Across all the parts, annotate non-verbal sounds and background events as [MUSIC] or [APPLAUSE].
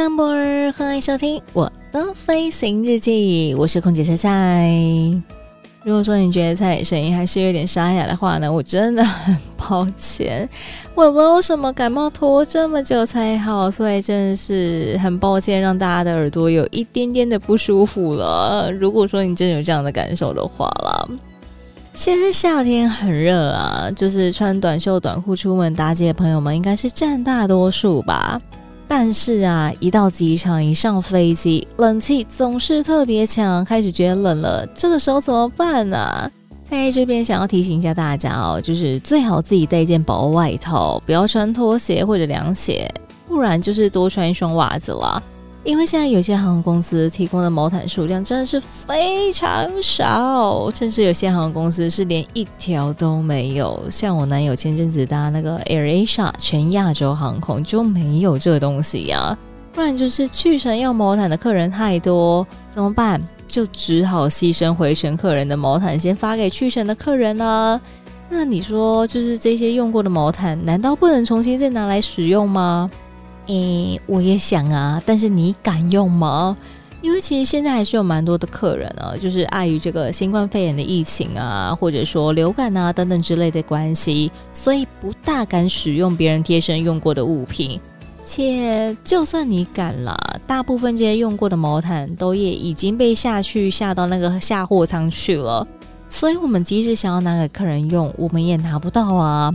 Welcome aboard，欢迎收听我的飞行日记，我是空姐菜菜。如果说你觉得菜声音还是有点沙哑的话呢，我真的很抱歉，我也不知道为什么感冒拖这么久才好，所以真的是很抱歉让大家的耳朵有一点点的不舒服了。如果说你真的有这样的感受的话啦，现在夏天很热啊，就是穿短袖短裤出门搭街的朋友们应该是占大多数吧。但是啊，一到机场，一上飞机，冷气总是特别强，开始觉得冷了。这个时候怎么办呢、啊？在这边想要提醒一下大家哦，就是最好自己带一件薄外套，不要穿拖鞋或者凉鞋，不然就是多穿一双袜子啦。因为现在有些航空公司提供的毛毯数量真的是非常少，甚至有些航空公司是连一条都没有。像我男友前阵子搭那个 AirAsia 全亚洲航空就没有这东西呀、不然就是去程要毛毯的客人太多，怎么办？就只好牺牲回程客人的毛毯，先发给去程的客人了。那你说，就是这些用过的毛毯，难道不能重新再拿来使用吗？诶，我也想啊，但是你敢用吗？因为其实现在还是有蛮多的客人啊，就是碍于这个新冠肺炎的疫情啊，或者说流感啊等等之类的关系，所以不大敢使用别人贴身用过的物品。且就算你敢了，大部分这些用过的毛毯都也已经被下去下到那个下货仓去了，所以我们即使想要拿给客人用，我们也拿不到啊。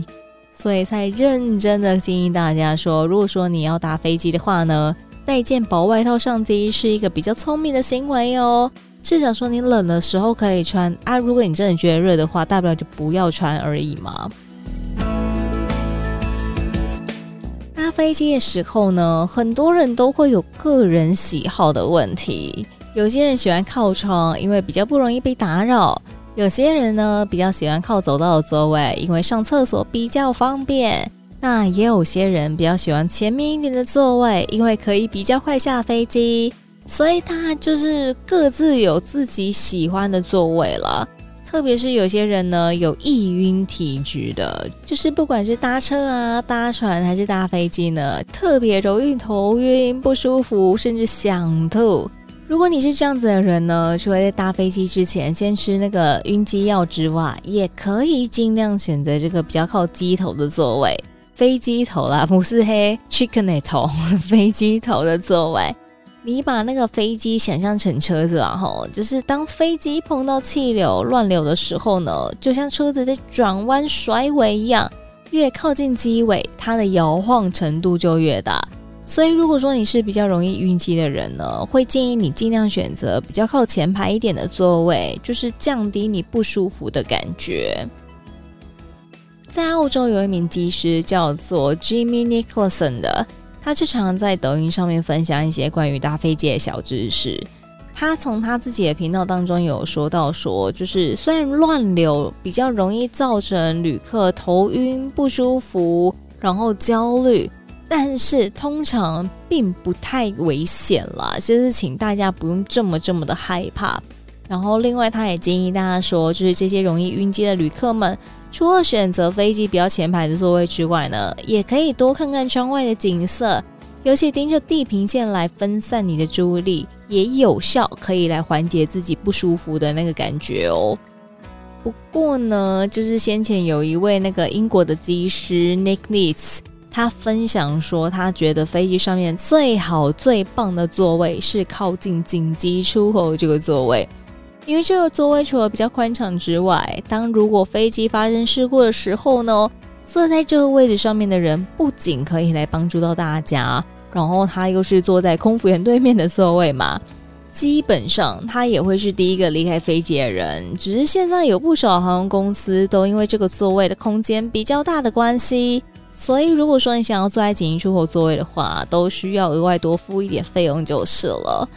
所以才认真的建议大家说，如果说你要搭飞机的话呢，带件薄外套上机是一个比较聪明的行为哦。至少说你冷的时候可以穿啊，如果你真的觉得热的话，大不了就不要穿而已嘛。搭飞机的时候呢，很多人都会有个人喜好的问题，有些人喜欢靠窗，因为比较不容易被打扰。有些人呢，比较喜欢靠走道的座位，因为上厕所比较方便。那也有些人比较喜欢前面一点的座位，因为可以比较快下飞机。所以他就是各自有自己喜欢的座位了。特别是有些人呢，有易晕体质的，就是不管是搭车啊、搭船还是搭飞机呢，特别容易头晕、不舒服，甚至想吐。如果你是这样子的人呢，除了在搭飞机之前先吃那个晕机药之外，也可以尽量选择这个比较靠机头的座位，飞机头啦，不是黑 chicken [LAUGHS] 头，飞机头的座位。你把那个飞机想象成车子啊，吼，就是当飞机碰到气流乱流的时候呢，就像车子在转弯甩尾一样，越靠近机尾，它的摇晃程度就越大。所以，如果说你是比较容易晕机的人呢，会建议你尽量选择比较靠前排一点的座位，就是降低你不舒服的感觉。在澳洲有一名机师叫做 Jimmy Nicholson 的，他就常常在抖音上面分享一些关于搭飞机的小知识。他从他自己的频道当中有说到说，就是虽然乱流比较容易造成旅客头晕不舒服，然后焦虑。但是通常并不太危险啦，就是请大家不用这么这么的害怕。然后另外他也建议大家说，就是这些容易晕机的旅客们，除了选择飞机比较前排的座位之外呢，也可以多看看窗外的景色，尤其盯着地平线来分散你的注意力，也有效可以来缓解自己不舒服的那个感觉哦。不过呢，就是先前有一位那个英国的机师 Nick Leeds。他分享说，他觉得飞机上面最好最棒的座位是靠近紧急出口这个座位，因为这个座位除了比较宽敞之外，当如果飞机发生事故的时候呢，坐在这个位置上面的人不仅可以来帮助到大家，然后他又是坐在空服员对面的座位嘛，基本上他也会是第一个离开飞机的人。只是现在有不少航空公司都因为这个座位的空间比较大的关系。所以如果说你想要坐在紧急出口座位的话，都需要额外多付一点费用就是了。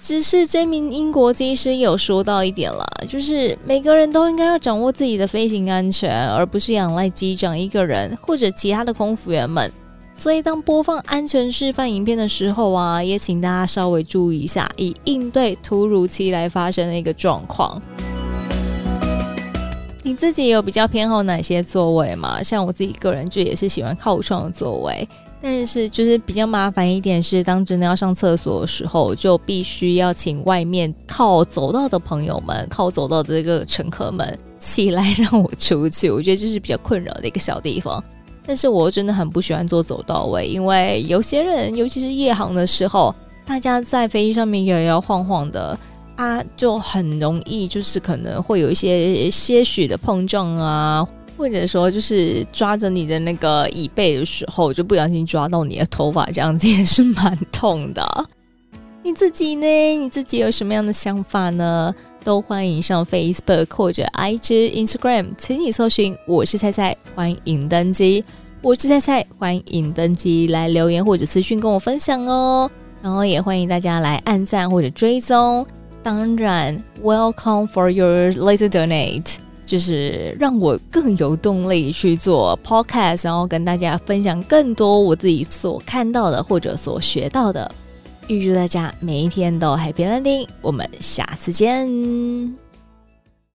只是这名英国机师有说到一点啦，就是每个人都应该要掌握自己的飞行安全，而不是仰赖机长一个人或者其他的空服员们。所以当播放安全示范影片的时候啊，也请大家稍微注意一下，以应对突如其来发生的一个状况。你自己有比较偏好哪些座位吗？像我自己个人就也是喜欢靠窗的座位。但是就是比较麻烦一点是，当真的要上厕所的时候，就必须要请外面靠走道的朋友们、靠走道的这个乘客们起来让我出去。我觉得这是比较困扰的一个小地方。但是我真的很不喜欢坐走道位，因为有些人，尤其是夜航的时候，大家在飞机上面摇摇晃晃的啊，就很容易就是可能会有一些些许的碰撞啊。或者说，就是抓着你的那个椅背的时候，就不小心抓到你的头发，这样子也是蛮痛的。[LAUGHS] 你自己呢？你自己有什么样的想法呢？都欢迎上 Facebook 或者 IG、Instagram，请你搜寻“我是菜菜”，欢迎登机。我是菜菜，欢迎登机来留言或者私讯跟我分享哦。然后也欢迎大家来按赞或者追踪。当然，Welcome for your little donate。就是让我更有动力去做 podcast，然后跟大家分享更多我自己所看到的或者所学到的。预祝大家每一天都 happy landing，我们下次见。